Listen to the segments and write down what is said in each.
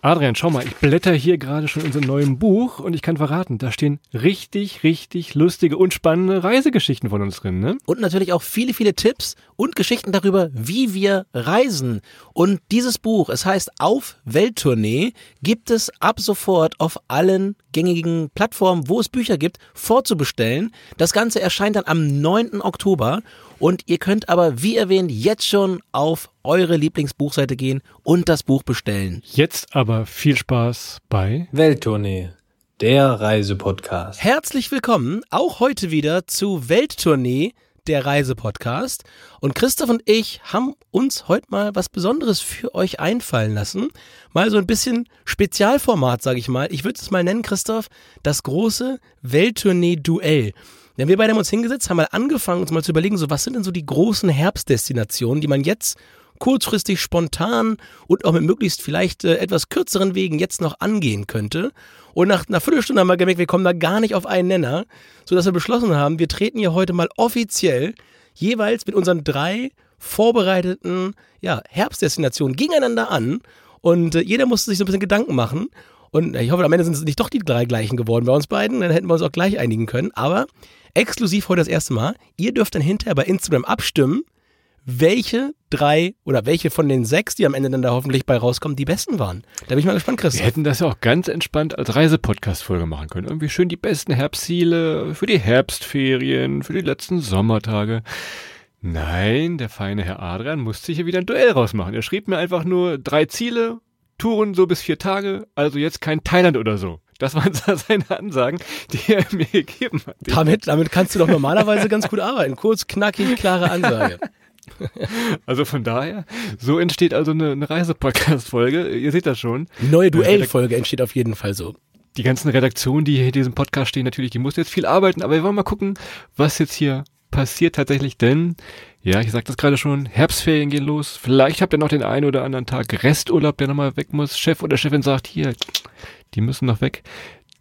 Adrian, schau mal, ich blätter hier gerade schon in unserem neuen Buch und ich kann verraten, da stehen richtig, richtig lustige und spannende Reisegeschichten von uns drin, ne? Und natürlich auch viele, viele Tipps und Geschichten darüber, wie wir reisen. Und dieses Buch, es heißt Auf Welttournee, gibt es ab sofort auf allen gängigen Plattformen, wo es Bücher gibt, vorzubestellen. Das Ganze erscheint dann am 9. Oktober und ihr könnt aber, wie erwähnt, jetzt schon auf eure Lieblingsbuchseite gehen und das Buch bestellen. Jetzt aber viel Spaß bei Welttournee, der Reisepodcast. Herzlich willkommen auch heute wieder zu Welttournee, der Reisepodcast. Und Christoph und ich haben uns heute mal was Besonderes für euch einfallen lassen. Mal so ein bisschen Spezialformat, sage ich mal. Ich würde es mal nennen, Christoph, das große Welttournee-Duell. Denn wir beide haben uns hingesetzt, haben mal angefangen, uns mal zu überlegen, so was sind denn so die großen Herbstdestinationen, die man jetzt kurzfristig, spontan und auch mit möglichst vielleicht äh, etwas kürzeren Wegen jetzt noch angehen könnte. Und nach einer Viertelstunde haben wir gemerkt, wir kommen da gar nicht auf einen Nenner, sodass wir beschlossen haben, wir treten hier heute mal offiziell jeweils mit unseren drei vorbereiteten ja, Herbstdestinationen gegeneinander an. Und äh, jeder musste sich so ein bisschen Gedanken machen. Und ich hoffe, am Ende sind es nicht doch die drei gleichen geworden bei uns beiden. Dann hätten wir uns auch gleich einigen können. Aber exklusiv heute das erste Mal. Ihr dürft dann hinterher bei Instagram abstimmen, welche drei oder welche von den sechs, die am Ende dann da hoffentlich bei rauskommen, die besten waren. Da bin ich mal gespannt, Chris. Wir hätten das ja auch ganz entspannt als Reisepodcast-Folge machen können. Irgendwie schön die besten Herbstziele für die Herbstferien, für die letzten Sommertage. Nein, der feine Herr Adrian musste sich hier wieder ein Duell rausmachen. Er schrieb mir einfach nur drei Ziele, Touren so bis vier Tage, also jetzt kein Thailand oder so. Das waren seine Ansagen, die er mir gegeben hat. Damit, damit kannst du doch normalerweise ganz gut arbeiten. Kurz, knackig, klare Ansage. Also von daher, so entsteht also eine, eine Reisepodcast-Folge. Ihr seht das schon. Neue Duellfolge entsteht auf jeden Fall so. Die ganzen Redaktionen, die hier in diesem Podcast stehen, natürlich, die muss jetzt viel arbeiten, aber wir wollen mal gucken, was jetzt hier passiert tatsächlich, denn, ja, ich sagte das gerade schon, Herbstferien gehen los. Vielleicht habt ihr noch den einen oder anderen Tag Resturlaub, der nochmal weg muss. Chef oder Chefin sagt, hier, die müssen noch weg.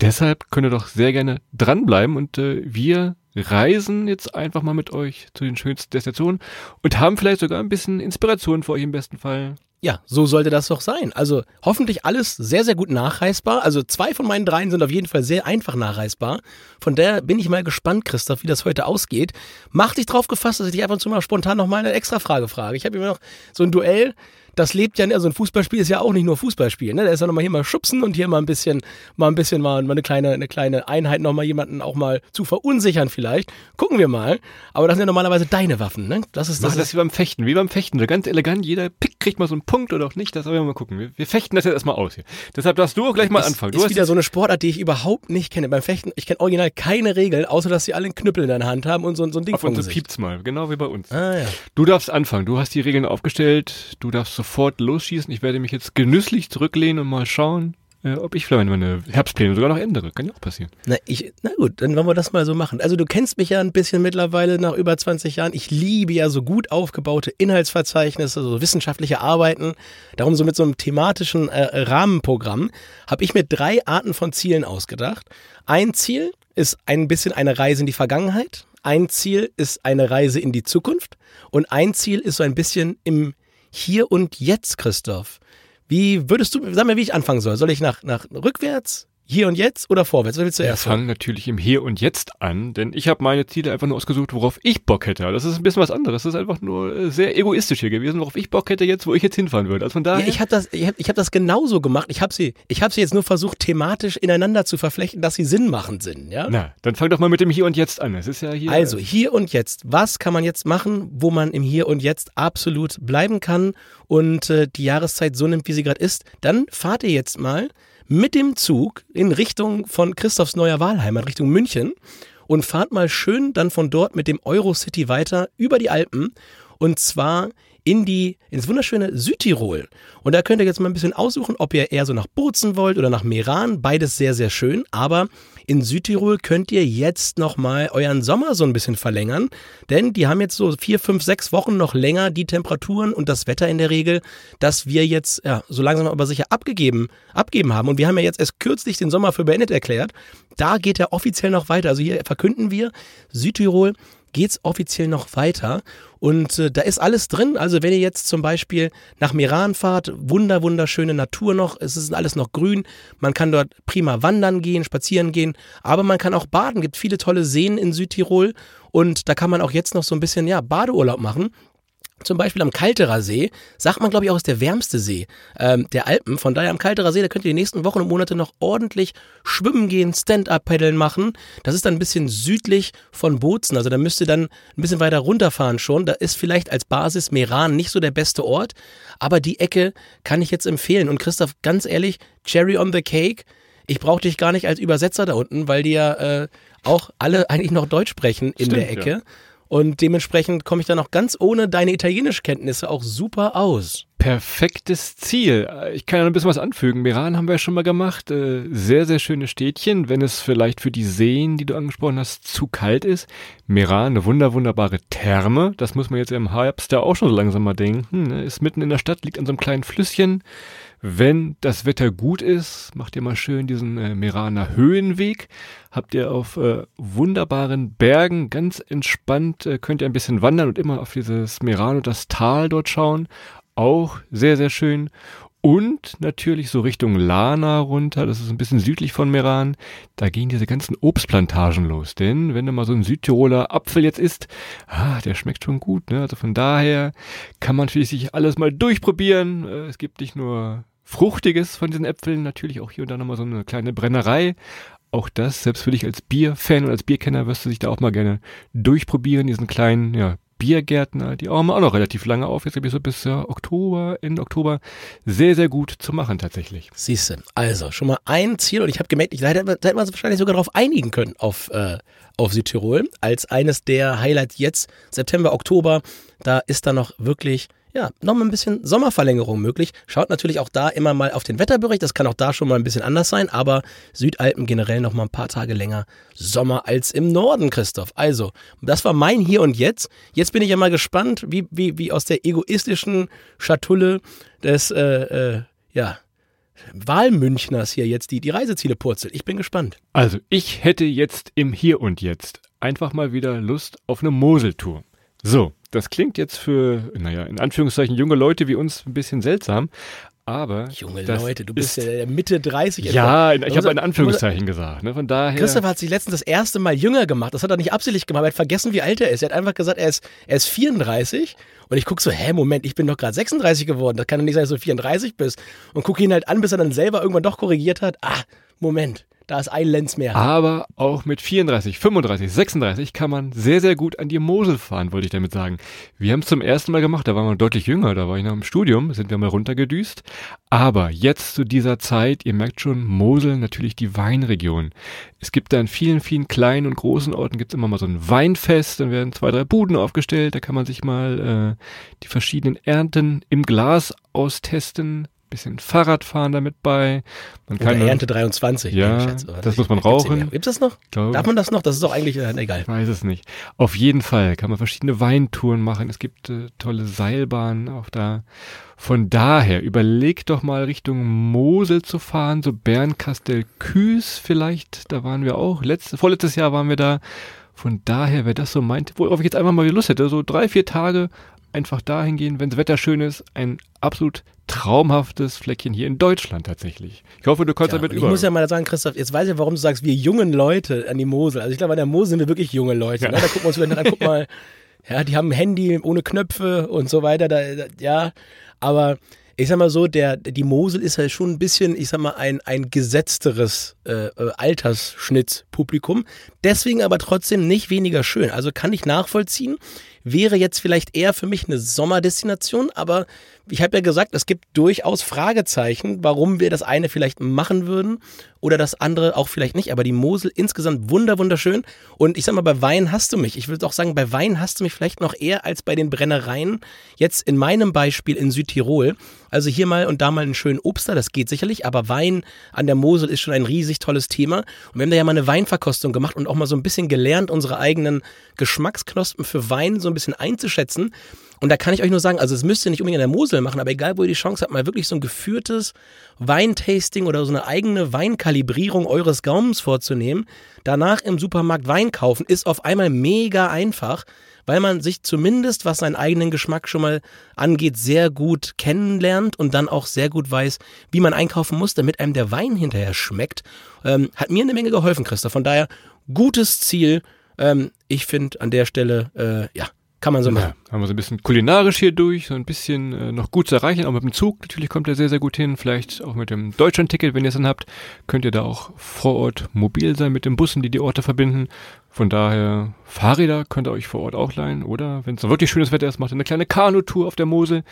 Deshalb könnt ihr doch sehr gerne dranbleiben und äh, wir reisen jetzt einfach mal mit euch zu den schönsten Destinationen und haben vielleicht sogar ein bisschen Inspiration für euch im besten Fall. Ja, so sollte das doch sein. Also hoffentlich alles sehr, sehr gut nachreisbar. Also zwei von meinen dreien sind auf jeden Fall sehr einfach nachreisbar. Von daher bin ich mal gespannt, Christoph, wie das heute ausgeht. Mach dich drauf gefasst, dass ich dich ab und zu mal spontan noch mal eine extra Frage frage. Ich habe immer noch so ein Duell das lebt ja, also ein Fußballspiel ist ja auch nicht nur Fußballspiel, ne? Da ist ja nochmal hier mal schubsen und hier mal ein bisschen, mal ein bisschen mal, mal eine kleine, eine kleine Einheit nochmal jemanden auch mal zu verunsichern vielleicht. Gucken wir mal. Aber das sind ja normalerweise deine Waffen, ne? Das ist das. Mach das wie beim Fechten, wie beim Fechten. So ganz elegant, jeder Pick kriegt mal so einen Punkt oder auch nicht. Das wollen wir mal gucken. Wir, wir fechten das jetzt erstmal aus hier. Deshalb darfst du auch gleich mal ist, anfangen. Du ist wieder so eine Sportart, die ich überhaupt nicht kenne. Beim Fechten, ich kenne original keine Regeln, außer dass sie alle einen Knüppel in der Hand haben und so, so ein Ding Auf uns so piept's mal, genau wie bei uns. Ah, ja. Du darfst anfangen. Du hast die Regeln aufgestellt. Du darfst sofort losschießen. Ich werde mich jetzt genüsslich zurücklehnen und mal schauen, äh, ob ich vielleicht meine Herbstpläne sogar noch ändere. Kann ja auch passieren. Na, ich, na gut, dann wollen wir das mal so machen. Also du kennst mich ja ein bisschen mittlerweile nach über 20 Jahren. Ich liebe ja so gut aufgebaute Inhaltsverzeichnisse, so wissenschaftliche Arbeiten. Darum so mit so einem thematischen äh, Rahmenprogramm habe ich mir drei Arten von Zielen ausgedacht. Ein Ziel ist ein bisschen eine Reise in die Vergangenheit. Ein Ziel ist eine Reise in die Zukunft. Und ein Ziel ist so ein bisschen im hier und Jetzt, Christoph. Wie würdest du, sag mir, wie ich anfangen soll? Soll ich nach, nach rückwärts, hier und jetzt oder vorwärts? Was willst du Wir erst? fangen natürlich im Hier und Jetzt an, denn ich habe meine Ziele einfach nur ausgesucht, worauf ich Bock hätte. Das ist ein bisschen was anderes. Das ist einfach nur äh, sehr egoistisch hier gewesen, worauf ich Bock hätte jetzt, wo ich jetzt hinfahren würde. Also von daher. Ja, ich habe das, ich hab, ich hab das genauso gemacht. Ich habe sie, ich habe sie jetzt nur versucht, thematisch ineinander zu verflechten, dass sie sinnmachend sind. Ja. na, dann fang doch mal mit dem Hier und Jetzt an. Es ist ja hier. Also hier und jetzt. Was kann man jetzt machen, wo man im Hier und Jetzt absolut bleiben kann und äh, die Jahreszeit so nimmt, wie sie gerade ist? Dann fahrt ihr jetzt mal mit dem Zug in Richtung von Christophs neuer Wahlheimat, Richtung München und fahrt mal schön dann von dort mit dem Eurocity weiter über die Alpen und zwar in die, ins wunderschöne Südtirol. Und da könnt ihr jetzt mal ein bisschen aussuchen, ob ihr eher so nach Bozen wollt oder nach Meran. Beides sehr, sehr schön. Aber in Südtirol könnt ihr jetzt nochmal euren Sommer so ein bisschen verlängern. Denn die haben jetzt so vier, fünf, sechs Wochen noch länger die Temperaturen und das Wetter in der Regel, dass wir jetzt ja, so langsam aber sicher abgegeben, abgeben haben. Und wir haben ja jetzt erst kürzlich den Sommer für beendet erklärt. Da geht er offiziell noch weiter. Also hier verkünden wir, Südtirol geht's offiziell noch weiter. Und äh, da ist alles drin. Also wenn ihr jetzt zum Beispiel nach Meran fahrt, wunder, wunderschöne Natur noch, es ist alles noch grün. Man kann dort prima wandern gehen, spazieren gehen, aber man kann auch baden. Gibt viele tolle Seen in Südtirol und da kann man auch jetzt noch so ein bisschen ja Badeurlaub machen. Zum Beispiel am Kalterer See, sagt man glaube ich auch ist der wärmste See ähm, der Alpen. Von daher am Kalterer See, da könnt ihr die nächsten Wochen und Monate noch ordentlich schwimmen gehen, Stand-up-Paddeln machen. Das ist dann ein bisschen südlich von Bozen, also da müsst ihr dann ein bisschen weiter runterfahren schon. Da ist vielleicht als Basis Meran nicht so der beste Ort, aber die Ecke kann ich jetzt empfehlen. Und Christoph, ganz ehrlich, Cherry on the Cake, ich brauche dich gar nicht als Übersetzer da unten, weil die ja äh, auch alle eigentlich noch Deutsch sprechen in Stimmt, der Ecke. ja. Und dementsprechend komme ich dann auch ganz ohne deine Italienischkenntnisse auch super aus. Perfektes Ziel. Ich kann ja noch ein bisschen was anfügen. Meran haben wir ja schon mal gemacht. Äh, Sehr, sehr schöne Städtchen, wenn es vielleicht für die Seen, die du angesprochen hast, zu kalt ist. Meran, eine wunder, wunderbare Therme. Das muss man jetzt im Herbst ja auch schon so langsam mal denken. ne? Ist mitten in der Stadt, liegt an so einem kleinen Flüsschen. Wenn das Wetter gut ist, macht ihr mal schön diesen äh, Meraner Höhenweg. Habt ihr auf äh, wunderbaren Bergen ganz entspannt, könnt ihr ein bisschen wandern und immer auf dieses Meran und das Tal dort schauen. Auch sehr, sehr schön. Und natürlich so Richtung Lana runter, das ist ein bisschen südlich von Meran, da gehen diese ganzen Obstplantagen los. Denn wenn du mal so ein Südtiroler Apfel jetzt isst, ah, der schmeckt schon gut. Ne? Also von daher kann man natürlich sich alles mal durchprobieren. Äh, Es gibt nicht nur Fruchtiges von diesen Äpfeln, natürlich auch hier und da nochmal so eine kleine Brennerei. Auch das, selbst für dich als Bierfan und als Bierkenner wirst du dich da auch mal gerne durchprobieren, diesen kleinen, ja, Biergärtner, die haben auch noch relativ lange auf, jetzt glaube ich so bis ja, Oktober, Ende Oktober, sehr, sehr gut zu machen tatsächlich. Siehste, also schon mal ein Ziel und ich habe gemerkt, ich, hätte man sich wahrscheinlich sogar darauf einigen können auf, äh, auf Südtirol als eines der Highlights jetzt, September, Oktober, da ist da noch wirklich ja, noch mal ein bisschen Sommerverlängerung möglich. Schaut natürlich auch da immer mal auf den Wetterbericht. Das kann auch da schon mal ein bisschen anders sein, aber Südalpen generell noch mal ein paar Tage länger Sommer als im Norden, Christoph. Also, das war mein Hier und Jetzt. Jetzt bin ich ja mal gespannt, wie, wie, wie aus der egoistischen Schatulle des, äh, äh, ja, Wahlmünchners hier jetzt die, die Reiseziele purzelt. Ich bin gespannt. Also, ich hätte jetzt im Hier und Jetzt einfach mal wieder Lust auf eine Moseltour. So, das klingt jetzt für, naja, in Anführungszeichen junge Leute wie uns ein bisschen seltsam, aber Junge Leute, du bist ist, ja Mitte 30. Ja, etwa. ich habe in Anführungszeichen gesagt. Ne? Von daher. Christoph hat sich letztens das erste Mal jünger gemacht. Das hat er nicht absichtlich gemacht. Er hat vergessen, wie alt er ist. Er hat einfach gesagt, er ist, er ist 34. Und ich gucke so, hä, Moment, ich bin doch gerade 36 geworden. Das kann doch nicht sein, dass du 34 bist. Und gucke ihn halt an, bis er dann selber irgendwann doch korrigiert hat. Ah, Moment, da ist ein Lenz mehr. Aber auch mit 34, 35, 36 kann man sehr, sehr gut an die Mosel fahren, wollte ich damit sagen. Wir haben es zum ersten Mal gemacht, da waren wir deutlich jünger, da war ich noch im Studium, sind wir mal runtergedüst. Aber jetzt zu dieser Zeit, ihr merkt schon, Mosel natürlich die Weinregion. Es gibt da in vielen, vielen kleinen und großen Orten gibt es immer mal so ein Weinfest, dann werden zwei, drei Buden aufgestellt, da kann man sich mal äh, die verschiedenen Ernten im Glas austesten, bisschen Fahrrad fahren damit bei. Man kann Ernte 23. Ja, ich schätze, das muss man rauchen. den- Gibt's das noch? Glaub- Darf man das noch? Das ist doch eigentlich äh, egal. Ich weiß es nicht. Auf jeden Fall kann man verschiedene Weintouren machen. Es gibt äh, tolle Seilbahnen auch da. Von daher, überleg doch mal Richtung Mosel zu fahren, so Bernkastel-Küß vielleicht. Da waren wir auch. Letztes, vorletztes Jahr waren wir da. Von daher wäre das so meint, worauf ich jetzt einfach mal Lust hätte. So drei, vier Tage einfach dahin gehen, wenn das Wetter schön ist. Ein absolut traumhaftes Fleckchen hier in Deutschland tatsächlich. Ich hoffe, du kannst Ja, damit und ich über. muss ja mal sagen, Christoph, jetzt weiß ich, warum du sagst, wir jungen Leute an die Mosel. Also ich glaube, an der Mosel sind wir wirklich junge Leute. Ja. Ne? Da gucken wir uns wieder an, guck mal, ja, die haben ein Handy ohne Knöpfe und so weiter. Da, da, ja, aber ich sag mal so, der, die Mosel ist ja schon ein bisschen, ich sag mal, ein, ein gesetzteres äh, äh, Altersschnittspublikum. Deswegen aber trotzdem nicht weniger schön. Also kann ich nachvollziehen. Wäre jetzt vielleicht eher für mich eine Sommerdestination, aber ich habe ja gesagt, es gibt durchaus Fragezeichen, warum wir das eine vielleicht machen würden oder das andere auch vielleicht nicht. Aber die Mosel insgesamt wunder wunderschön. Und ich sag mal, bei Wein hast du mich. Ich würde auch sagen, bei Wein hast du mich vielleicht noch eher als bei den Brennereien. Jetzt in meinem Beispiel in Südtirol. Also hier mal und da mal einen schönen Obster, das geht sicherlich. Aber Wein an der Mosel ist schon ein riesig tolles Thema. Und wir haben da ja mal eine Weinverkostung gemacht und auch mal so ein bisschen gelernt, unsere eigenen Geschmacksknospen für Wein so ein bisschen einzuschätzen. Und da kann ich euch nur sagen, also es müsst ihr nicht unbedingt in der Mosel machen, aber egal, wo ihr die Chance habt, mal wirklich so ein geführtes Weintasting oder so eine eigene Weinkalibrierung eures Gaumens vorzunehmen, danach im Supermarkt Wein kaufen, ist auf einmal mega einfach, weil man sich zumindest, was seinen eigenen Geschmack schon mal angeht, sehr gut kennenlernt und dann auch sehr gut weiß, wie man einkaufen muss, damit einem der Wein hinterher schmeckt. Ähm, hat mir eine Menge geholfen, Christoph. Von daher, gutes Ziel. Ähm, ich finde an der Stelle, äh, ja, kann man so machen. Ja, haben wir so ein bisschen kulinarisch hier durch, so ein bisschen äh, noch gut zu erreichen, auch mit dem Zug natürlich kommt er sehr, sehr gut hin. Vielleicht auch mit dem Deutschland-Ticket, wenn ihr es dann habt, könnt ihr da auch vor Ort mobil sein mit den Bussen, die die Orte verbinden. Von daher, Fahrräder könnt ihr euch vor Ort auch leihen oder wenn es wirklich schönes Wetter ist, macht ihr eine kleine Kanutour auf der Mosel.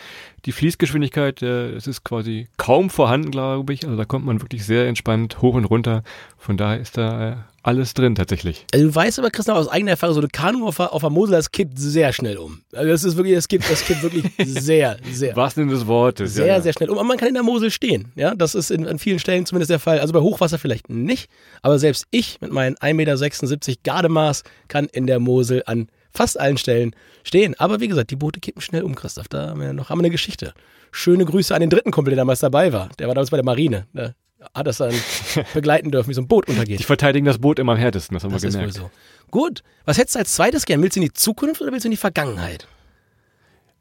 Die Fließgeschwindigkeit, äh, es ist quasi kaum vorhanden, glaube ich. Also da kommt man wirklich sehr entspannt hoch und runter. Von daher ist da äh, alles drin tatsächlich. Also du weißt aber, Christian, aus eigener Erfahrung, so eine Kanu auf, auf der Mosel, das kippt sehr schnell um. Also das ist wirklich, das kippt, das kippt wirklich sehr, sehr. Was denn des Wortes? Sehr, ja, ja. sehr schnell um. Aber man kann in der Mosel stehen. Ja, das ist in, an vielen Stellen zumindest der Fall. Also bei Hochwasser vielleicht nicht. Aber selbst ich mit meinen 1,76 Meter Gardemaß kann in der Mosel an fast allen Stellen stehen. Aber wie gesagt, die Boote kippen schnell um, Christoph. Da haben wir noch haben wir eine Geschichte. Schöne Grüße an den dritten Kumpel, der damals dabei war. Der war damals bei der Marine. Der hat das dann begleiten dürfen, wie so ein Boot untergeht. Die verteidigen das Boot immer am härtesten, das haben Das wir ist wohl gemerkt. so. Gut. Was hättest du als zweites gern? Willst du in die Zukunft oder willst du in die Vergangenheit?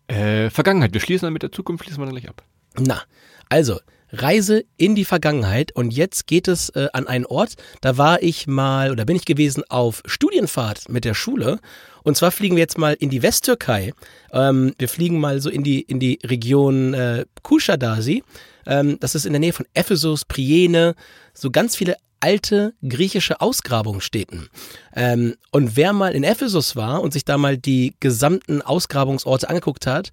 Äh, Vergangenheit. Wir schließen dann mit der Zukunft, schließen wir dann gleich ab. Na, also Reise in die Vergangenheit und jetzt geht es äh, an einen Ort, da war ich mal oder bin ich gewesen auf Studienfahrt mit der Schule und zwar fliegen wir jetzt mal in die Westtürkei. Ähm, wir fliegen mal so in die in die Region äh, Kushadasi. Ähm, das ist in der Nähe von Ephesus, Priene, so ganz viele alte griechische Ausgrabungsstätten. Ähm, und wer mal in Ephesus war und sich da mal die gesamten Ausgrabungsorte angeguckt hat,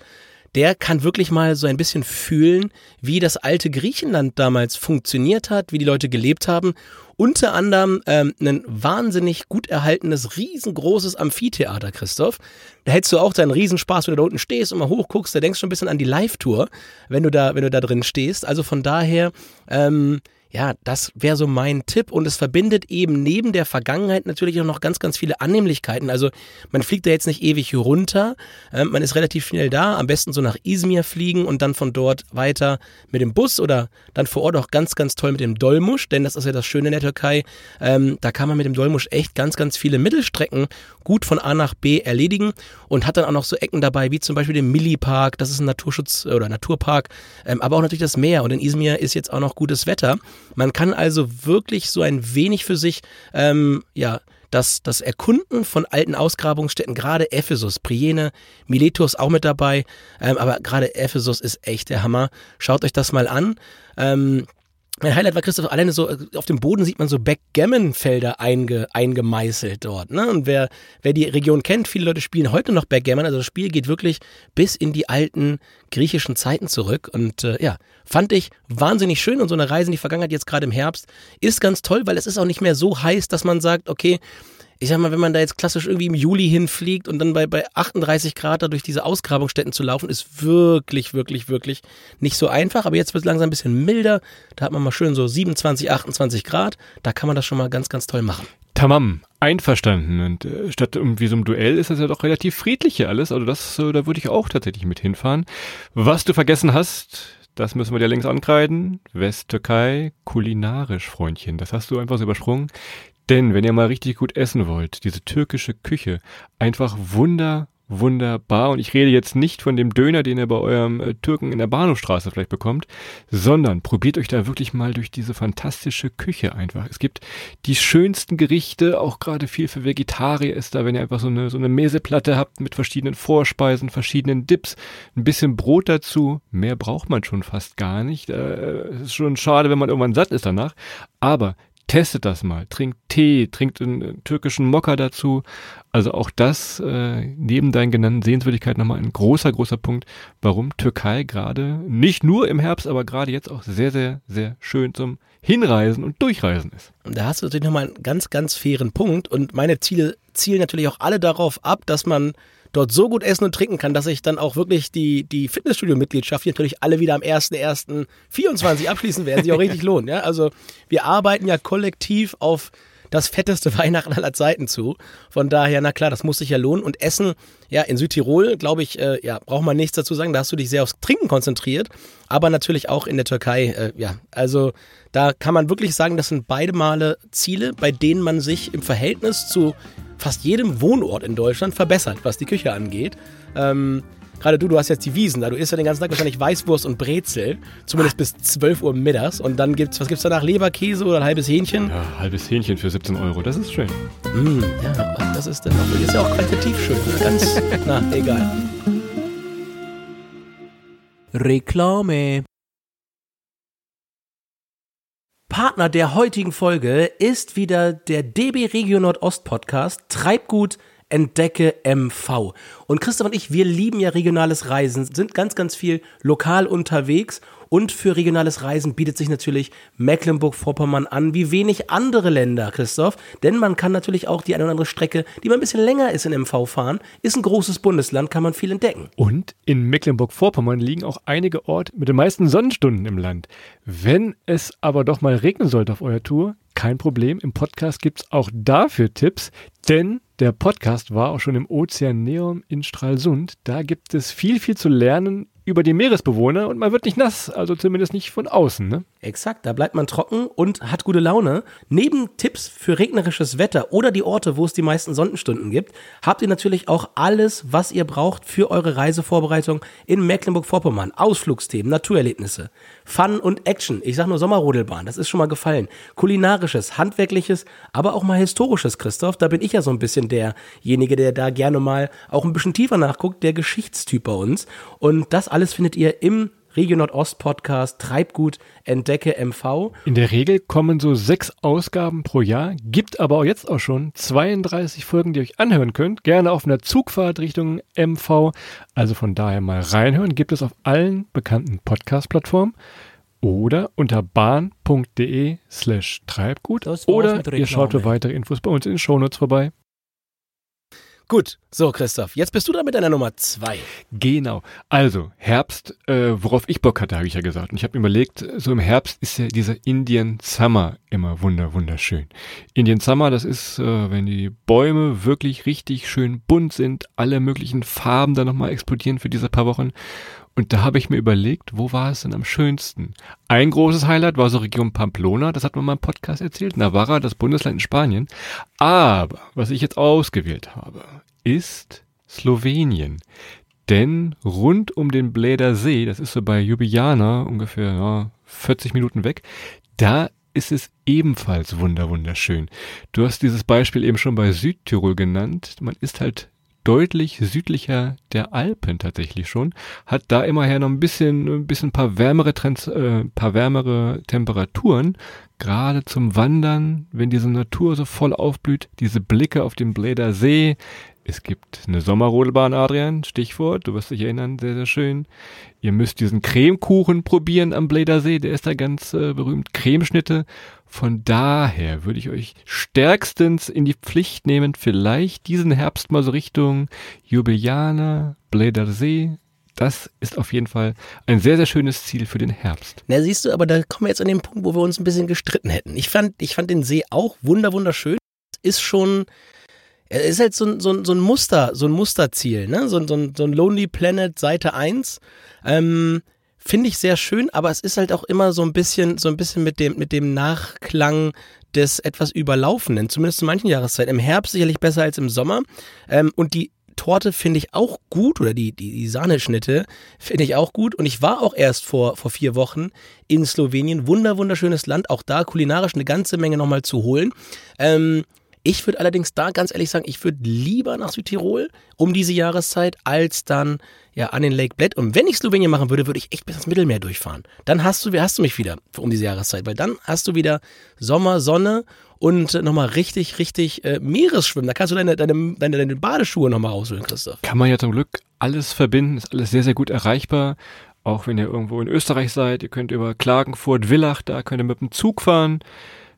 der kann wirklich mal so ein bisschen fühlen, wie das alte Griechenland damals funktioniert hat, wie die Leute gelebt haben. Unter anderem ähm, ein wahnsinnig gut erhaltenes, riesengroßes Amphitheater, Christoph. Da hättest du auch deinen Riesenspaß, wenn du da unten stehst und mal hochguckst. Da denkst du schon ein bisschen an die Live-Tour, wenn du da, wenn du da drin stehst. Also von daher, ähm, ja, das wäre so mein Tipp und es verbindet eben neben der Vergangenheit natürlich auch noch ganz, ganz viele Annehmlichkeiten. Also man fliegt da jetzt nicht ewig runter, ähm, man ist relativ schnell da, am besten so nach Izmir fliegen und dann von dort weiter mit dem Bus oder dann vor Ort auch ganz, ganz toll mit dem Dolmusch, denn das ist ja das Schöne in der Türkei. Ähm, da kann man mit dem Dolmusch echt ganz, ganz viele Mittelstrecken gut von A nach B erledigen und hat dann auch noch so Ecken dabei, wie zum Beispiel den Milli-Park, das ist ein Naturschutz- oder Naturpark, ähm, aber auch natürlich das Meer und in Izmir ist jetzt auch noch gutes Wetter. Man kann also wirklich so ein wenig für sich, ähm, ja, das, das Erkunden von alten Ausgrabungsstätten, gerade Ephesus, Priene, Miletus auch mit dabei, ähm, aber gerade Ephesus ist echt der Hammer. Schaut euch das mal an. Ähm, mein Highlight war, Christoph, alleine so, äh, auf dem Boden sieht man so Backgammon-Felder einge, eingemeißelt dort. Ne? Und wer, wer die Region kennt, viele Leute spielen heute noch Backgammon. Also das Spiel geht wirklich bis in die alten griechischen Zeiten zurück. Und äh, ja, fand ich wahnsinnig schön. Und so eine Reise in die Vergangenheit jetzt gerade im Herbst ist ganz toll, weil es ist auch nicht mehr so heiß, dass man sagt, okay, ich sag mal, wenn man da jetzt klassisch irgendwie im Juli hinfliegt und dann bei, bei 38 Grad da durch diese Ausgrabungsstätten zu laufen, ist wirklich, wirklich, wirklich nicht so einfach. Aber jetzt wird es langsam ein bisschen milder. Da hat man mal schön so 27, 28 Grad. Da kann man das schon mal ganz, ganz toll machen. Tamam, einverstanden. Und äh, statt irgendwie so einem Duell ist das ja doch relativ friedlich hier alles. Also das, äh, da würde ich auch tatsächlich mit hinfahren. Was du vergessen hast, das müssen wir dir längst ankreiden. Westtürkei, kulinarisch, Freundchen. Das hast du einfach so übersprungen. Denn wenn ihr mal richtig gut essen wollt, diese türkische Küche, einfach wunder, wunderbar. Und ich rede jetzt nicht von dem Döner, den ihr bei eurem äh, Türken in der Bahnhofstraße vielleicht bekommt, sondern probiert euch da wirklich mal durch diese fantastische Küche einfach. Es gibt die schönsten Gerichte, auch gerade viel für Vegetarier ist da, wenn ihr einfach so eine, so eine Mäseplatte habt mit verschiedenen Vorspeisen, verschiedenen Dips, ein bisschen Brot dazu. Mehr braucht man schon fast gar nicht. Äh, Es ist schon schade, wenn man irgendwann satt ist danach. Aber testet das mal. Trinkt Tee, trinkt einen, äh, türkischen Mokka dazu. Also auch das äh, neben deinen genannten Sehenswürdigkeiten nochmal ein großer, großer Punkt, warum Türkei gerade nicht nur im Herbst, aber gerade jetzt auch sehr, sehr, sehr schön zum Hinreisen und Durchreisen ist. Da hast du natürlich nochmal einen ganz, ganz fairen Punkt. Und meine Ziele zielen natürlich auch alle darauf ab, dass man dort so gut essen und trinken kann, dass sich dann auch wirklich die, die Fitnessstudio-Mitgliedschaft, die natürlich alle wieder am 1.1.24 abschließen werden, sich auch richtig lohnen. Ja? Also wir arbeiten ja kollektiv auf das fetteste Weihnachten aller Zeiten zu. Von daher, na klar, das muss sich ja lohnen. Und Essen, ja, in Südtirol, glaube ich, äh, ja, braucht man nichts dazu sagen. Da hast du dich sehr aufs Trinken konzentriert. Aber natürlich auch in der Türkei, äh, ja. Also da kann man wirklich sagen, das sind beide Male Ziele, bei denen man sich im Verhältnis zu fast jedem Wohnort in Deutschland verbessert, was die Küche angeht. Ähm, Gerade du, du hast jetzt die Wiesen da. Du isst ja den ganzen Tag wahrscheinlich Weißwurst und Brezel. Zumindest bis 12 Uhr mittags. Und dann gibt's, was gibt's danach? Leberkäse oder ein halbes Hähnchen? Ja, halbes Hähnchen für 17 Euro. Das ist schön. Mm, ja, das ist dann auch, ist ja auch qualitativ schön. Ganz, na, egal. Reklame. Partner der heutigen Folge ist wieder der DB Regio Nordost Podcast Treibgut Entdecke MV. Und Christoph und ich, wir lieben ja regionales Reisen, sind ganz, ganz viel lokal unterwegs und für regionales Reisen bietet sich natürlich Mecklenburg-Vorpommern an, wie wenig andere Länder, Christoph. Denn man kann natürlich auch die eine oder andere Strecke, die mal ein bisschen länger ist in MV fahren. Ist ein großes Bundesland, kann man viel entdecken. Und in Mecklenburg-Vorpommern liegen auch einige Orte mit den meisten Sonnenstunden im Land. Wenn es aber doch mal regnen sollte auf eurer Tour, kein Problem. Im Podcast gibt es auch dafür Tipps, denn der Podcast war auch schon im Ozeaneum in Stralsund. Da gibt es viel, viel zu lernen über die Meeresbewohner und man wird nicht nass, also zumindest nicht von außen. Ne? Exakt, da bleibt man trocken und hat gute Laune. Neben Tipps für regnerisches Wetter oder die Orte, wo es die meisten Sonnenstunden gibt, habt ihr natürlich auch alles, was ihr braucht für eure Reisevorbereitung in Mecklenburg-Vorpommern. Ausflugsthemen, Naturerlebnisse, Fun und Action. Ich sag nur Sommerrodelbahn, das ist schon mal gefallen. Kulinarisches, handwerkliches, aber auch mal historisches, Christoph. Da bin ich ja so ein bisschen derjenige, der da gerne mal auch ein bisschen tiefer nachguckt, der Geschichtstyp bei uns. Und das alles findet ihr im Region Nordost Podcast Treibgut Entdecke MV. In der Regel kommen so sechs Ausgaben pro Jahr, gibt aber auch jetzt auch schon 32 Folgen, die ihr euch anhören könnt. Gerne auf einer Zugfahrt Richtung MV. Also von daher mal reinhören. Gibt es auf allen bekannten Podcast-Plattformen oder unter bahn.de slash Treibgut oder ihr schaut für weitere Infos bei uns in den Shownotes vorbei. Gut, so Christoph, jetzt bist du da mit deiner Nummer zwei. Genau. Also Herbst, äh, worauf ich Bock hatte, habe ich ja gesagt. Und ich habe mir überlegt, so im Herbst ist ja dieser Indian Summer immer wunder wunderschön. Indian Summer, das ist, äh, wenn die Bäume wirklich richtig schön bunt sind, alle möglichen Farben dann nochmal explodieren für diese paar Wochen. Und da habe ich mir überlegt, wo war es denn am schönsten? Ein großes Highlight war so Region Pamplona, das hat man mal im Podcast erzählt, Navarra, das Bundesland in Spanien. Aber was ich jetzt ausgewählt habe, ist Slowenien. Denn rund um den Bläder See, das ist so bei Ljubljana ungefähr ja, 40 Minuten weg, da ist es ebenfalls wunder wunderschön. Du hast dieses Beispiel eben schon bei Südtirol genannt. Man ist halt deutlich südlicher der Alpen tatsächlich schon, hat da immerher noch ein bisschen, ein bisschen paar wärmere Trends, äh, paar wärmere Temperaturen, gerade zum Wandern, wenn diese Natur so voll aufblüht, diese Blicke auf den Bläder See, es gibt eine Sommerrodelbahn, Adrian, Stichwort, du wirst dich erinnern, sehr, sehr schön. Ihr müsst diesen Cremekuchen probieren am Bledersee, der ist da ganz äh, berühmt. Cremeschnitte. Von daher würde ich euch stärkstens in die Pflicht nehmen, vielleicht diesen Herbst mal so Richtung Jubilianer, Bledersee. Das ist auf jeden Fall ein sehr, sehr schönes Ziel für den Herbst. Na, siehst du, aber da kommen wir jetzt an den Punkt, wo wir uns ein bisschen gestritten hätten. Ich fand, ich fand den See auch wunder, wunderschön. Ist schon, er ist halt so, ein, so, so ein Muster, so ein Musterziel, ne? So, so, so ein Lonely Planet Seite 1. Ähm, Finde ich sehr schön, aber es ist halt auch immer so ein bisschen, so ein bisschen mit dem, mit dem Nachklang des etwas Überlaufenden, zumindest zu manchen Jahreszeiten. Im Herbst sicherlich besser als im Sommer. Ähm, und die Torte finde ich auch gut oder die, die, die Sahneschnitte finde ich auch gut. Und ich war auch erst vor, vor vier Wochen in Slowenien. Wunder, wunderschönes Land. Auch da kulinarisch eine ganze Menge nochmal zu holen. Ähm, ich würde allerdings da ganz ehrlich sagen, ich würde lieber nach Südtirol um diese Jahreszeit als dann ja an den Lake Bled. Und wenn ich Slowenien machen würde, würde ich echt bis ins Mittelmeer durchfahren. Dann hast du, hast du mich wieder um diese Jahreszeit, weil dann hast du wieder Sommer, Sonne und nochmal richtig, richtig äh, Meeresschwimmen. Da kannst du deine, deine, deine, deine Badeschuhe nochmal rausholen, Christoph. Kann man ja zum Glück alles verbinden, ist alles sehr, sehr gut erreichbar. Auch wenn ihr irgendwo in Österreich seid, ihr könnt über Klagenfurt, Villach, da könnt ihr mit dem Zug fahren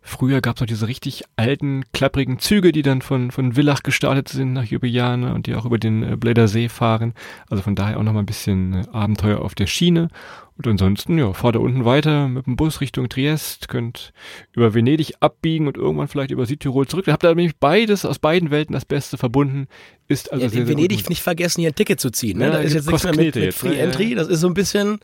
Früher gab es noch diese richtig alten, klapprigen Züge, die dann von, von Villach gestartet sind nach Ljubljana und die auch über den äh, Bläder See fahren. Also von daher auch nochmal ein bisschen äh, Abenteuer auf der Schiene. Und ansonsten, ja, fahrt da unten weiter mit dem Bus Richtung Triest, könnt über Venedig abbiegen und irgendwann vielleicht über Südtirol zurück. Da habt ihr nämlich beides aus beiden Welten das Beste verbunden. Ist also ja, sehr, in sehr Venedig nicht vergessen, hier ein Ticket zu ziehen. Ne? Ja, da ist jetzt nichts mehr mit, mit jetzt, Free ne? Ja, Entry. Das ist so ein bisschen,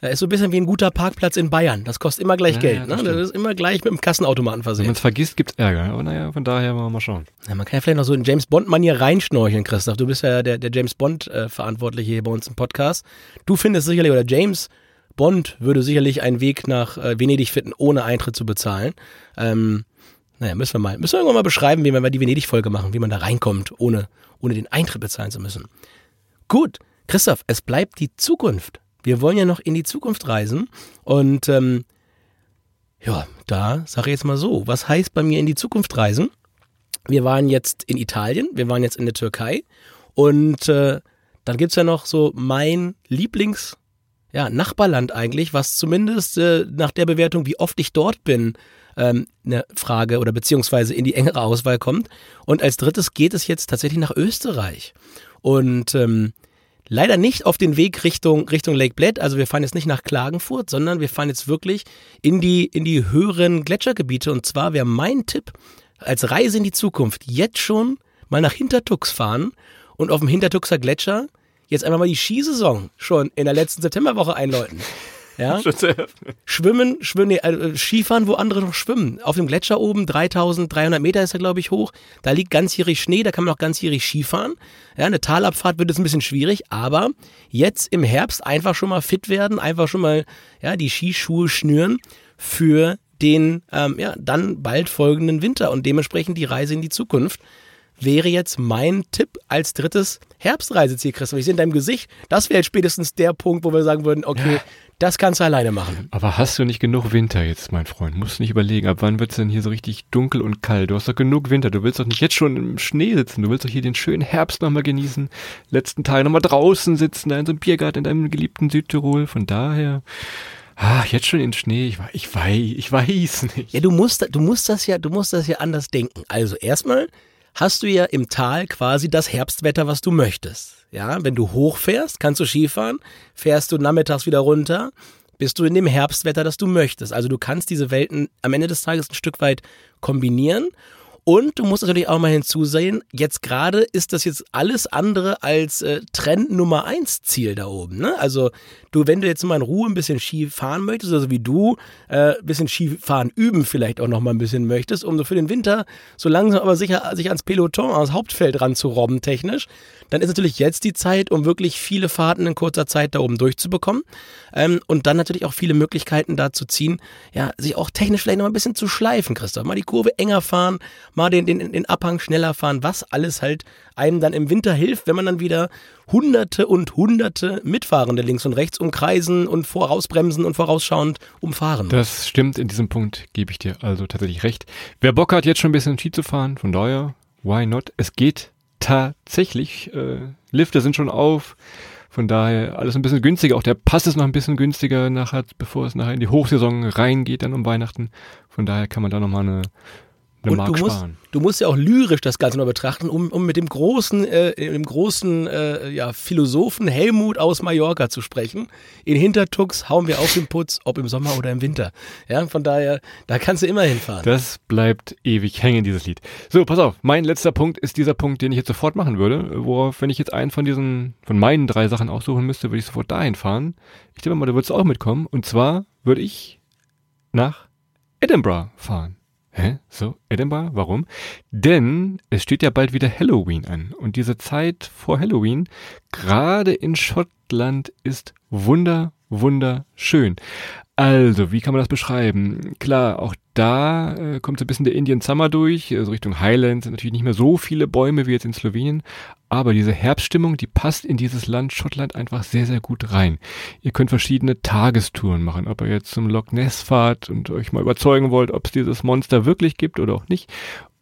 das ist so ein bisschen wie ein guter Parkplatz in Bayern. Das kostet immer gleich Ja, Geld. ja, ne? das Das stimmt. ist immer gleich mit dem Kassenautomaten Wenn versehen. man es vergisst, gibt's Ärger. Aber naja, von daher wollen wir mal schauen. Ja, man kann ja vielleicht noch so in James Bond-Manier reinschnorcheln, Christoph. Du bist ja der, der James Bond-Verantwortliche hier bei uns im Podcast. Du findest sicherlich, oder James Bond würde sicherlich einen Weg nach äh, Venedig finden, ohne Eintritt zu bezahlen. Ähm, naja, müssen wir mal, müssen wir irgendwann mal beschreiben, wie wir mal die Venedig-Folge machen, wie man da reinkommt, ohne, ohne den Eintritt bezahlen zu müssen. Gut, Christoph, es bleibt die Zukunft. Wir wollen ja noch in die Zukunft reisen und ähm, ja, da sage ich jetzt mal so, was heißt bei mir in die Zukunft reisen? Wir waren jetzt in Italien, wir waren jetzt in der Türkei und äh, dann gibt's ja noch so mein Lieblings ja, Nachbarland eigentlich, was zumindest äh, nach der Bewertung, wie oft ich dort bin, ähm, eine Frage oder beziehungsweise in die engere Auswahl kommt. Und als drittes geht es jetzt tatsächlich nach Österreich. Und ähm, leider nicht auf den Weg Richtung, Richtung Lake Bled. Also wir fahren jetzt nicht nach Klagenfurt, sondern wir fahren jetzt wirklich in die, in die höheren Gletschergebiete. Und zwar wäre mein Tipp als Reise in die Zukunft jetzt schon mal nach Hintertux fahren und auf dem Hintertuxer Gletscher jetzt einfach mal die Skisaison schon in der letzten Septemberwoche einläuten. Ja? Schwimmen, schwimmen, nee, äh, Skifahren, wo andere noch schwimmen. Auf dem Gletscher oben, 3300 Meter ist er, glaube ich, hoch. Da liegt ganzjährig Schnee, da kann man auch ganzjährig Skifahren. Ja, eine Talabfahrt wird jetzt ein bisschen schwierig, aber jetzt im Herbst einfach schon mal fit werden, einfach schon mal ja, die Skischuhe schnüren für den ähm, ja, dann bald folgenden Winter und dementsprechend die Reise in die Zukunft wäre jetzt mein Tipp als drittes Herbstreiseziel, Christoph. Ich sehe in deinem Gesicht, das wäre jetzt spätestens der Punkt, wo wir sagen würden, okay, das kannst du alleine machen. Aber hast du nicht genug Winter jetzt, mein Freund? Musst du nicht überlegen, ab wann wird's denn hier so richtig dunkel und kalt? Du hast doch genug Winter. Du willst doch nicht jetzt schon im Schnee sitzen. Du willst doch hier den schönen Herbst nochmal genießen. Letzten Tage nochmal draußen sitzen, da in so einem Biergarten in deinem geliebten Südtirol. Von daher, ah, jetzt schon in Schnee. Ich weiß, ich weiß nicht. Ja, du musst, du musst das ja, du musst das ja anders denken. Also erstmal hast du ja im Tal quasi das Herbstwetter, was du möchtest. Ja, wenn du hochfährst, kannst du Skifahren, fährst du nachmittags wieder runter, bist du in dem Herbstwetter, das du möchtest. Also du kannst diese Welten am Ende des Tages ein Stück weit kombinieren. Und du musst natürlich auch mal hinzusehen, jetzt gerade ist das jetzt alles andere als äh, Trend Nummer eins Ziel da oben. Ne? Also du, wenn du jetzt mal in Ruhe ein bisschen Ski fahren möchtest, also wie du, äh, ein bisschen Skifahren üben vielleicht auch noch mal ein bisschen möchtest, um so für den Winter so langsam aber sicher sich ans Peloton, ans Hauptfeld ranzurobben technisch, dann ist natürlich jetzt die Zeit, um wirklich viele Fahrten in kurzer Zeit da oben durchzubekommen ähm, und dann natürlich auch viele Möglichkeiten da zu ziehen, ja, sich auch technisch vielleicht noch ein bisschen zu schleifen, Christoph. Mal die Kurve enger fahren, mal den, den, den Abhang schneller fahren, was alles halt einem dann im Winter hilft, wenn man dann wieder hunderte und hunderte Mitfahrende links und rechts umkreisen und vorausbremsen und vorausschauend umfahren. Das stimmt, in diesem Punkt gebe ich dir also tatsächlich recht. Wer Bock hat, jetzt schon ein bisschen Ski zu fahren, von daher, why not? Es geht tatsächlich. Äh, Lifte sind schon auf. Von daher alles ein bisschen günstiger. Auch der Pass ist noch ein bisschen günstiger, nachher, bevor es nachher in die Hochsaison reingeht, dann um Weihnachten. Von daher kann man da nochmal eine Und Mark du musst, du musst ja auch lyrisch das Ganze noch betrachten, um, um mit dem großen, äh, dem großen äh, ja, Philosophen Helmut aus Mallorca zu sprechen. In Hintertux hauen wir auf den Putz, ob im Sommer oder im Winter. Ja, von daher, da kannst du immer hinfahren. Das bleibt ewig hängen, dieses Lied. So, pass auf. Mein letzter Punkt ist dieser Punkt, den ich jetzt sofort machen würde. Worauf, wenn ich jetzt einen von diesen, von meinen drei Sachen aussuchen müsste, würde ich sofort dahin fahren. Ich denke mal, da würdest du auch mitkommen. Und zwar würde ich nach Edinburgh fahren. Hä? So, Edinburgh? Warum? Denn es steht ja bald wieder Halloween an. Und diese Zeit vor Halloween, gerade in Schottland, ist wunder, wunderschön. Also, wie kann man das beschreiben? Klar, auch da äh, kommt so ein bisschen der Indian Summer durch. Also Richtung Highlands sind natürlich nicht mehr so viele Bäume wie jetzt in Slowenien. Aber diese Herbststimmung, die passt in dieses Land Schottland einfach sehr, sehr gut rein. Ihr könnt verschiedene Tagestouren machen. Ob ihr jetzt zum Loch Ness fahrt und euch mal überzeugen wollt, ob es dieses Monster wirklich gibt oder auch nicht.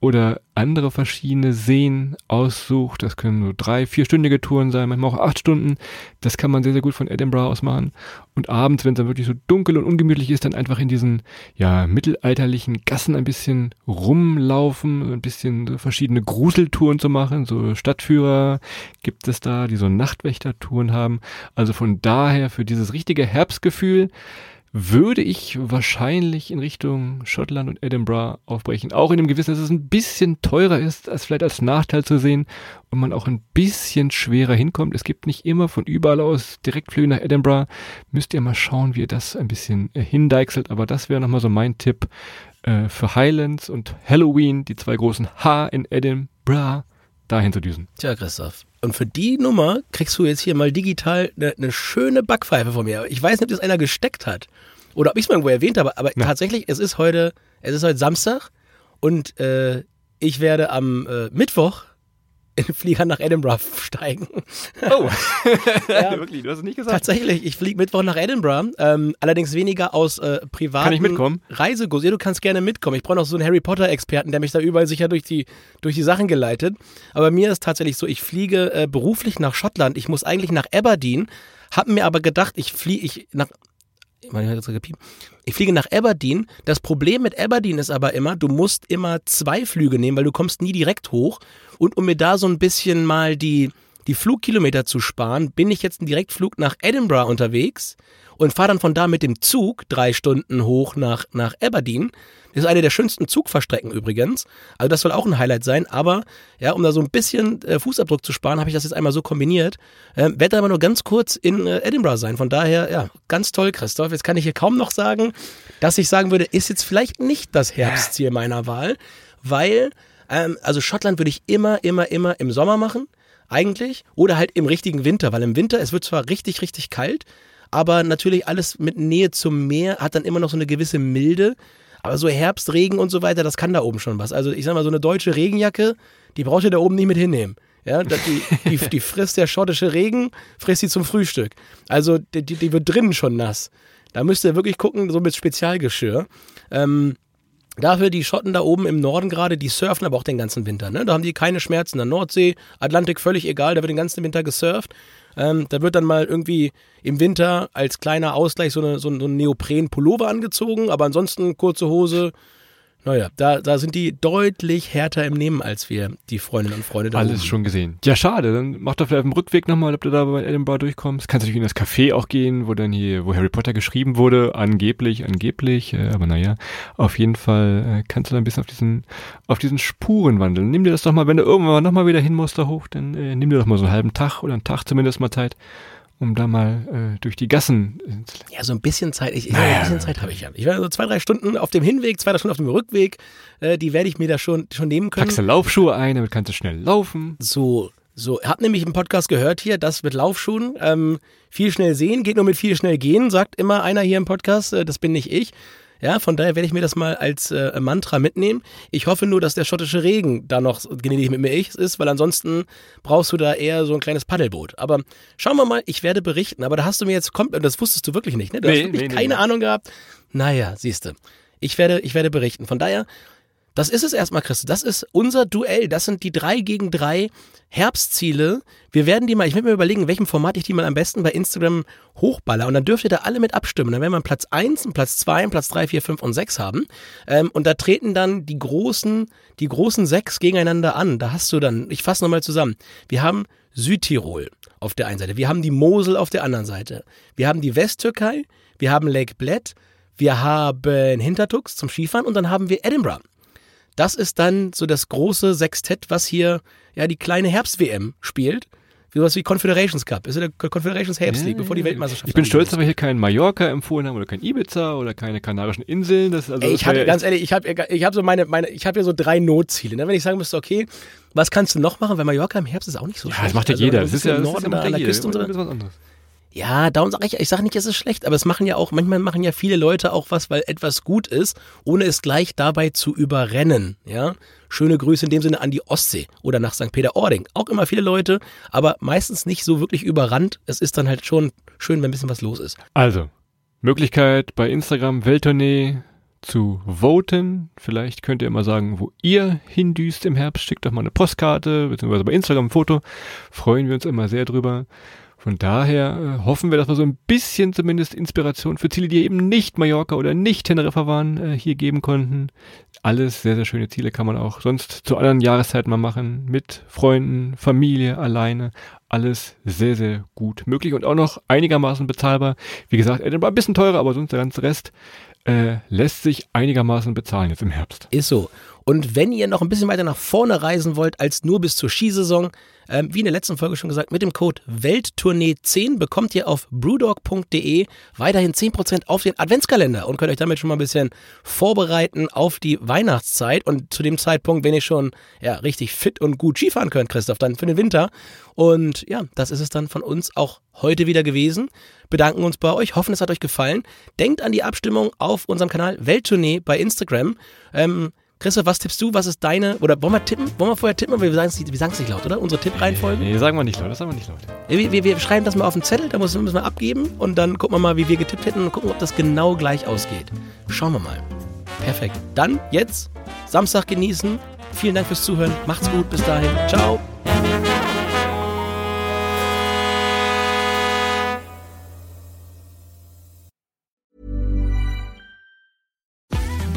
Oder andere verschiedene Seen aussucht. Das können nur drei, vierstündige Touren sein, manchmal auch acht Stunden. Das kann man sehr, sehr gut von Edinburgh aus machen. Und abends, wenn es dann wirklich so dunkel und ungemütlich ist, dann einfach in diesen, ja, mittelalterlichen Gassen ein bisschen rumlaufen, ein bisschen so verschiedene Gruseltouren zu machen. So Stadtführer gibt es da, die so Nachtwächtertouren haben. Also von daher für dieses richtige Herbstgefühl würde ich wahrscheinlich in Richtung Schottland und Edinburgh aufbrechen. Auch in dem Gewissen, dass es ein bisschen teurer ist, als vielleicht als Nachteil zu sehen und man auch ein bisschen schwerer hinkommt. Es gibt nicht immer von überall aus Direktflüge nach Edinburgh. Müsst ihr mal schauen, wie ihr das ein bisschen äh, hindeichselt. Aber das wäre nochmal so mein Tipp äh, für Highlands und Halloween, die zwei großen H in Edinburgh, dahin zu düsen. Tja, Christoph. Und für die Nummer kriegst du jetzt hier mal digital eine, eine schöne Backpfeife von mir. Ich weiß nicht, ob das einer gesteckt hat oder ob ich es mal irgendwo erwähnt habe, aber Ja. tatsächlich, es ist heute, es ist heute Samstag und äh, ich werde am äh, Mittwoch Flieger nach Edinburgh steigen. Oh, Ja. wirklich, du hast es nicht gesagt. Tatsächlich, ich fliege Mittwoch nach Edinburgh, ähm, allerdings weniger aus äh, privaten Kann ich mitkommen? Reisegos. Ja, du kannst gerne mitkommen. Ich brauche noch so einen Harry Potter Experten, der mich da überall sicher durch die durch die Sachen geleitet. Aber mir ist tatsächlich so, ich fliege äh, beruflich nach Schottland. Ich muss eigentlich nach Aberdeen, habe mir aber gedacht, ich fliege ich nach ich fliege nach Aberdeen. Das Problem mit Aberdeen ist aber immer, du musst immer zwei Flüge nehmen, weil du kommst nie direkt hoch. Und um mir da so ein bisschen mal die, die Flugkilometer zu sparen, bin ich jetzt einen Direktflug nach Edinburgh unterwegs und fahre dann von da mit dem Zug drei Stunden hoch nach, nach Aberdeen. Das ist eine der schönsten Zugfahrstrecken übrigens. Also das soll auch ein Highlight sein. Aber ja, um da so ein bisschen äh, Fußabdruck zu sparen, habe ich das jetzt einmal so kombiniert. Ähm, werde aber nur ganz kurz in äh, Edinburgh sein. Von daher, ja, ganz toll, Christoph. Jetzt kann ich hier kaum noch sagen, dass ich sagen würde, ist jetzt vielleicht nicht das Herbstziel meiner Wahl, weil, ähm, also Schottland würde ich immer, immer, immer im Sommer machen, eigentlich, oder halt im richtigen Winter, weil im Winter, es wird zwar richtig, richtig kalt, aber natürlich alles mit Nähe zum Meer hat dann immer noch so eine gewisse Milde. Aber so Herbst, Regen und so weiter, das kann da oben schon was. Also ich sag mal, so eine deutsche Regenjacke, die braucht ihr da oben nicht mit hinnehmen. Ja, die, die, die frisst der schottische Regen, frisst sie zum Frühstück. Also die, die die wird drinnen schon nass. Da müsst ihr wirklich gucken, so mit Spezialgeschirr. Ähm, Dafür die Schotten da oben im Norden gerade, die surfen aber auch den ganzen Winter. Ne? Da haben die keine Schmerzen. An Nordsee, Atlantik völlig egal, da wird den ganzen Winter gesurft. Ähm, da wird dann mal irgendwie im Winter als kleiner Ausgleich so, eine, so so ein Neopren-Pullover angezogen, aber ansonsten kurze Hose. Naja, da, da sind die deutlich härter im Nehmen als wir, die Freundinnen und Freunde da Alles oben. schon gesehen. Ja, schade. Dann mach doch vielleicht dem Rückweg nochmal, ob du da bei Edinburgh durchkommst. Kannst natürlich in das Café auch gehen, wo dann hier, wo Harry Potter geschrieben wurde. Angeblich, angeblich. Äh, aber naja, auf jeden Fall äh, kannst du da ein bisschen auf diesen, auf diesen Spuren wandeln. Nimm dir das doch mal, wenn du irgendwann nochmal wieder hin musst da hoch, dann äh, nimm dir doch mal so einen halben Tag oder einen Tag zumindest mal Zeit, um da mal äh, durch die Gassen. äh, Ja, so ein bisschen Zeit. Ich, Naja. ein bisschen Zeit habe ich ja. Ich werde so zwei, drei Stunden auf dem Hinweg, zwei, drei Stunden auf dem Rückweg. Äh, die werde ich mir da schon, schon nehmen können. Packst du Laufschuhe ein, damit kannst du schnell laufen. So, so. Hab nämlich im Podcast gehört hier, das mit Laufschuhen. Ähm, viel schnell sehen geht nur mit viel schnell gehen, sagt immer einer hier im Podcast. Äh, das bin nicht ich. Ja, von daher werde ich mir das mal als äh, Mantra mitnehmen. Ich hoffe nur, dass der schottische Regen da noch gnädig mit mir ist, weil ansonsten brauchst du da eher so ein kleines Paddelboot. Aber schauen wir mal, ich werde berichten. Aber da hast du mir jetzt, kommt, das wusstest du wirklich nicht, ne? Du Nee, hast wirklich nee, keine nee. Ahnung gehabt. Naja, siehste. Ich werde, ich werde berichten. Von daher, das ist es erstmal, Chris. Das ist unser Duell. Das sind die drei gegen drei Herbstziele. Wir werden die mal, ich werde mir überlegen, in welchem Format ich die mal am besten bei Instagram hochballer. Und dann dürft ihr da alle mit abstimmen. Dann werden wir Platz 1, einen Platz 2, einen Platz 3, 4, 5 und 6 haben. Ähm, und da treten dann die großen, die großen sechs gegeneinander an. Da hast du dann, ich fasse nochmal zusammen. Wir haben Südtirol auf der einen Seite. Wir haben die Mosel auf der anderen Seite. Wir haben die Westtürkei. Wir haben Lake Bled. Wir haben Hintertux zum Skifahren und dann haben wir Edinburgh. Das ist dann so das große Sextett, was hier ja die kleine Herbst-WM spielt. Sowas wie Confederations Cup. Ist ja der Confederations Herbst League, bevor die Weltmeisterschaft Ich bin stolz, dass wir hier keinen Mallorca empfohlen haben oder kein Ibiza oder keine Kanarischen Inseln. Das, also Ey, ich ja ganz ehrlich, ich habe ich hab so meine, meine ich habe hier so drei Notziele. Ne? Wenn ich sagen müsste, okay, was kannst du noch machen? Weil Mallorca im Herbst ist auch nicht so Ja, schlecht. das macht ja Also, jeder. Das ist ja, im das ist Norden ja an ja der. Küste und so. Ja, darum sage ich, ich sage nicht, es ist schlecht, aber es machen ja auch, manchmal machen ja viele Leute auch was, weil etwas gut ist, ohne es gleich dabei zu überrennen. Ja, schöne Grüße in dem Sinne an die Ostsee oder nach St. Peter-Ording. Auch immer viele Leute, aber meistens nicht so wirklich überrannt. Es ist dann halt schon schön, wenn ein bisschen was los ist. Also, Möglichkeit bei Instagram, Welttournee, zu voten. Vielleicht könnt ihr mal sagen, wo ihr hindüst im Herbst. Schickt doch mal eine Postkarte, beziehungsweise bei Instagram ein Foto. Freuen wir uns immer sehr drüber. Von daher äh, hoffen wir, dass wir so ein bisschen zumindest Inspiration für Ziele, die eben nicht Mallorca oder nicht Teneriffa waren, äh, hier geben konnten. Alles sehr, sehr schöne Ziele kann man auch sonst zu anderen Jahreszeiten mal machen. Mit Freunden, Familie, alleine. Alles sehr, sehr gut möglich und auch noch einigermaßen bezahlbar. Wie gesagt, Edinburgh ein bisschen teurer, aber sonst der ganze Rest äh, lässt sich einigermaßen bezahlen jetzt im Herbst. Ist so. Und wenn ihr noch ein bisschen weiter nach vorne reisen wollt als nur bis zur Skisaison, ähm, wie in der letzten Folge schon gesagt, mit dem Code Welttournee10 bekommt ihr auf brewdog.de weiterhin 10% auf den Adventskalender und könnt euch damit schon mal ein bisschen vorbereiten auf die Weihnachtszeit und zu dem Zeitpunkt, wenn ihr schon ja, richtig fit und gut Skifahren könnt, Christoph, dann für den Winter. Und ja, das ist es dann von uns auch heute wieder gewesen. Bedanken uns bei euch, hoffen es hat euch gefallen. Denkt an die Abstimmung auf unserem Kanal Welttournee bei Instagram. Ähm, Christoph, was tippst du? Was ist deine? Oder wollen wir tippen? Wollen wir vorher tippen? Aber wir sagen es nicht, nicht laut, oder? Unsere Tippreihenfolge? Nee, nee, sagen wir nicht laut, das sagen wir nicht laut. Wir, wir, wir schreiben das mal auf den Zettel, da müssen wir abgeben und dann gucken wir mal, wie wir getippt hätten und gucken, ob das genau gleich ausgeht. Schauen wir mal. Perfekt. Dann jetzt Samstag genießen. Vielen Dank fürs Zuhören. Macht's gut. Bis dahin. Ciao.